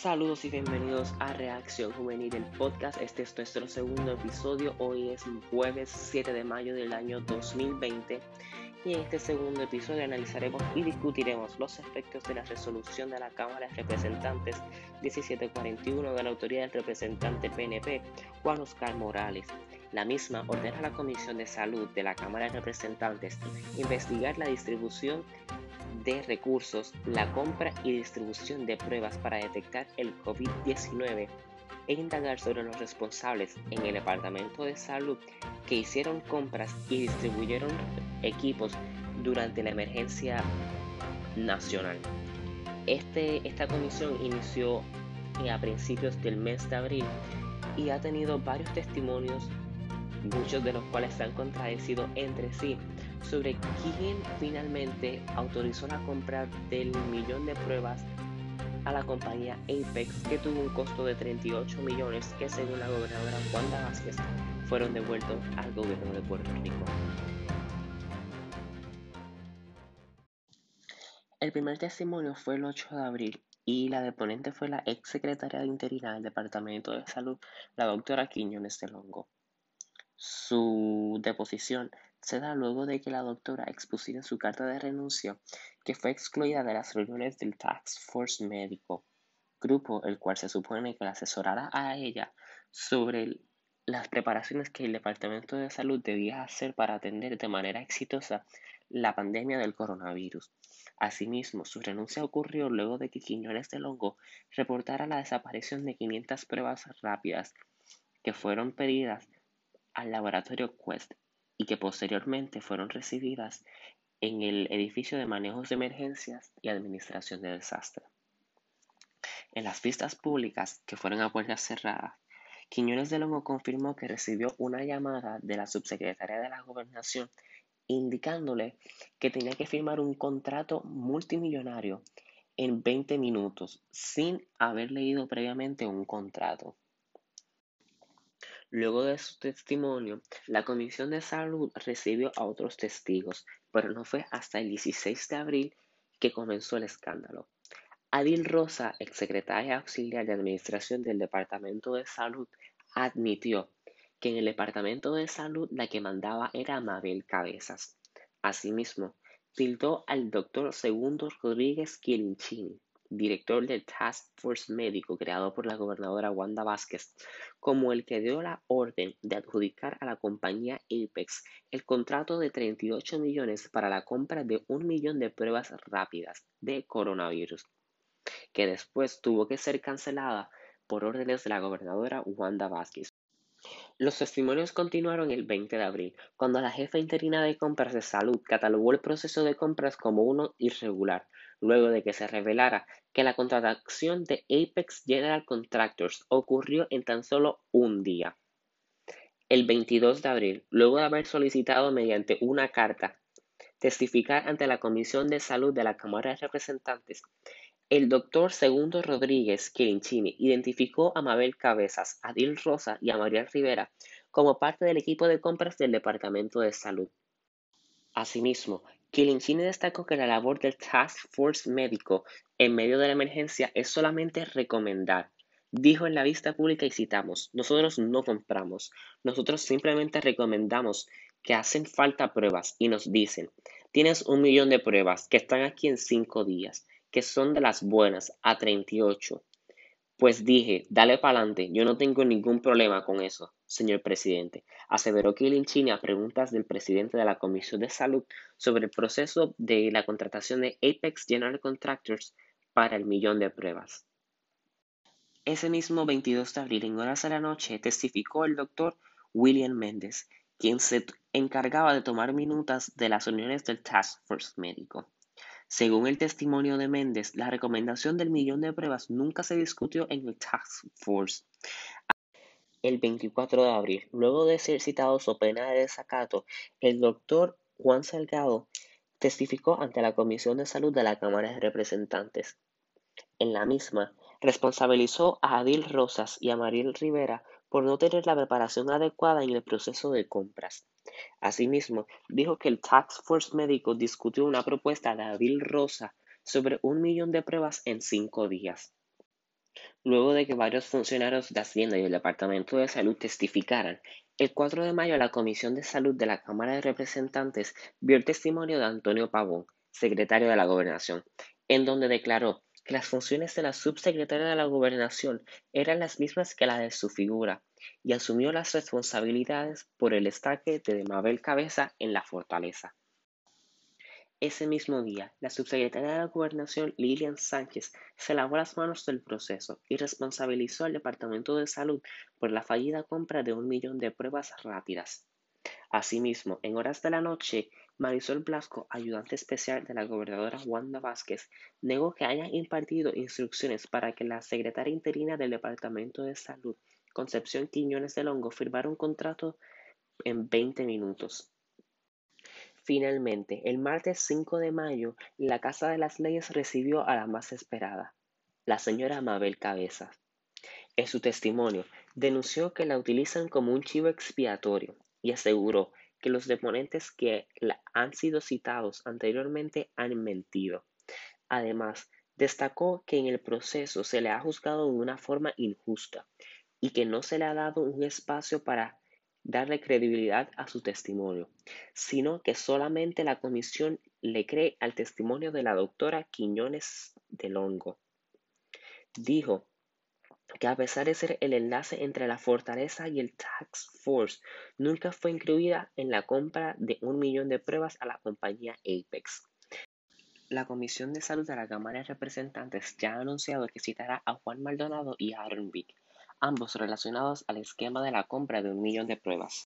Saludos y bienvenidos a Reacción Juvenil, el podcast. Este es nuestro segundo episodio. Hoy es jueves 7 de mayo del año 2020 y en este segundo episodio analizaremos y discutiremos los efectos de la resolución de la Cámara de Representantes 1741 de la autoría del representante PNP Juan Oscar Morales. La misma ordena a la Comisión de Salud de la Cámara de Representantes investigar la distribución de recursos, la compra y distribución de pruebas para detectar el COVID-19 e indagar sobre los responsables en el Departamento de Salud que hicieron compras y distribuyeron equipos durante la emergencia nacional. Este, esta comisión inició a principios del mes de abril y ha tenido varios testimonios, muchos de los cuales se han contradecido entre sí, sobre quién finalmente autorizó la compra del millón de pruebas a la compañía Apex que tuvo un costo de 38 millones que según la gobernadora Wanda Vázquez fueron devueltos al gobierno de Puerto Rico. El primer testimonio fue el 8 de abril y la deponente fue la ex secretaria de interina del Departamento de Salud, la doctora Quiñones de Longo. Su deposición se da luego de que la doctora expusiera su carta de renuncia, que fue excluida de las reuniones del Task Force Médico, grupo el cual se supone que la asesorará a ella sobre las preparaciones que el Departamento de Salud debía hacer para atender de manera exitosa la pandemia del coronavirus. Asimismo, su renuncia ocurrió luego de que Quiñones de Longo reportara la desaparición de 500 pruebas rápidas que fueron pedidas al laboratorio Quest y que posteriormente fueron recibidas en el edificio de manejos de emergencias y administración de desastres. En las vistas públicas que fueron a puertas cerradas, Quiñones de Longo confirmó que recibió una llamada de la subsecretaria de la Gobernación indicándole que tenía que firmar un contrato multimillonario en 20 minutos sin haber leído previamente un contrato. Luego de su testimonio, la Comisión de Salud recibió a otros testigos, pero no fue hasta el 16 de abril que comenzó el escándalo. Adil Rosa, exsecretaria auxiliar de Administración del Departamento de Salud, admitió que en el Departamento de Salud la que mandaba era Mabel Cabezas. Asimismo, tildó al doctor Segundo Rodríguez Quilinchini, director del Task Force Médico creado por la gobernadora Wanda Vázquez, como el que dio la orden de adjudicar a la compañía Apex el contrato de 38 millones para la compra de un millón de pruebas rápidas de coronavirus, que después tuvo que ser cancelada por órdenes de la gobernadora Wanda Vázquez. Los testimonios continuaron el 20 de abril, cuando la jefa interina de compras de salud catalogó el proceso de compras como uno irregular, luego de que se revelara que la contratación de Apex General Contractors ocurrió en tan solo un día. El 22 de abril, luego de haber solicitado mediante una carta testificar ante la Comisión de Salud de la Cámara de Representantes, el doctor Segundo Rodríguez Quirinchini identificó a Mabel Cabezas, a Dil Rosa y a María Rivera como parte del equipo de compras del Departamento de Salud. Asimismo, Quilinchini destacó que la labor del Task Force médico en medio de la emergencia es solamente recomendar. Dijo en la vista pública y citamos, nosotros no compramos, nosotros simplemente recomendamos que hacen falta pruebas y nos dicen, tienes un millón de pruebas que están aquí en cinco días, que son de las buenas, a 38. Pues dije, dale para adelante, yo no tengo ningún problema con eso, señor presidente, aseveró Kilinchini a preguntas del presidente de la Comisión de Salud sobre el proceso de la contratación de Apex General Contractors para el millón de pruebas. Ese mismo 22 de abril, en horas de la noche, testificó el doctor William Méndez, quien se encargaba de tomar minutas de las reuniones del Task Force médico. Según el testimonio de Méndez, la recomendación del millón de pruebas nunca se discutió en el Task Force. El 24 de abril, luego de ser citado su pena de desacato, el doctor Juan Salgado testificó ante la Comisión de Salud de la Cámara de Representantes. En la misma, responsabilizó a Adil Rosas y a Mariel Rivera por no tener la preparación adecuada en el proceso de compras. Asimismo, dijo que el Task Force médico discutió una propuesta de Adil Rosa sobre un millón de pruebas en cinco días. Luego de que varios funcionarios de Hacienda y el Departamento de Salud testificaran, el 4 de mayo la Comisión de Salud de la Cámara de Representantes vio el testimonio de Antonio Pavón, secretario de la Gobernación, en donde declaró que las funciones de la subsecretaria de la Gobernación eran las mismas que las de su figura y asumió las responsabilidades por el estaque de Mabel Cabeza en la fortaleza. Ese mismo día, la subsecretaria de la Gobernación, Lilian Sánchez, se lavó las manos del proceso y responsabilizó al Departamento de Salud por la fallida compra de un millón de pruebas rápidas. Asimismo, en horas de la noche, Marisol Blasco, ayudante especial de la gobernadora Wanda Vázquez, negó que haya impartido instrucciones para que la secretaria interina del Departamento de Salud, Concepción Quiñones de Longo, firmara un contrato en 20 minutos. Finalmente, el martes 5 de mayo, la Casa de las Leyes recibió a la más esperada, la señora Mabel Cabezas. En su testimonio, denunció que la utilizan como un chivo expiatorio y aseguró que los deponentes que han sido citados anteriormente han mentido. Además, destacó que en el proceso se le ha juzgado de una forma injusta y que no se le ha dado un espacio para darle credibilidad a su testimonio, sino que solamente la comisión le cree al testimonio de la doctora Quiñones de Longo. Dijo que a pesar de ser el enlace entre la fortaleza y el Tax Force, nunca fue incluida en la compra de un millón de pruebas a la compañía Apex. La Comisión de Salud de la Cámara de Representantes ya ha anunciado que citará a Juan Maldonado y a Aaron Vick, ambos relacionados al esquema de la compra de un millón de pruebas.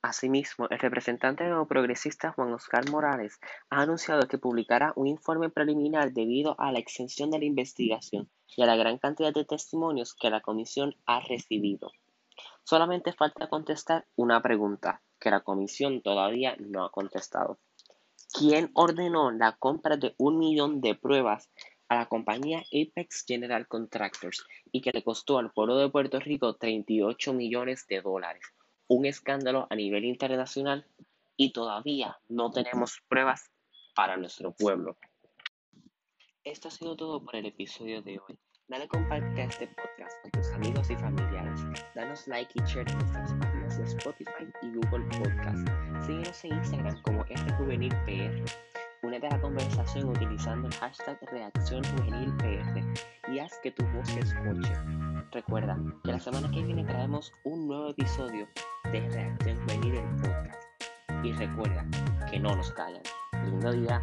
Asimismo, el representante neoprogresista Juan Oscar Morales ha anunciado que publicará un informe preliminar debido a la extensión de la investigación y a la gran cantidad de testimonios que la comisión ha recibido. Solamente falta contestar una pregunta que la comisión todavía no ha contestado. ¿Quién ordenó la compra de un millón de pruebas a la compañía Apex General Contractors y que le costó al pueblo de Puerto Rico 38 millones de dólares. Un escándalo a nivel internacional y todavía no tenemos pruebas para nuestro pueblo. Esto ha sido todo por el episodio de hoy. Dale comparte este podcast a tus amigos y familiares. Danos like y share en nuestras páginas de Spotify y Google Podcast. Síguenos en Instagram como RJuvenilPR. Únete a la conversación utilizando el hashtag Reacción Juvenil PR y haz que tu voz se escuche. Recuerda que la semana que viene traemos un nuevo episodio de Reacción Juvenil del podcast. Y recuerda que no nos callan. Lindo día.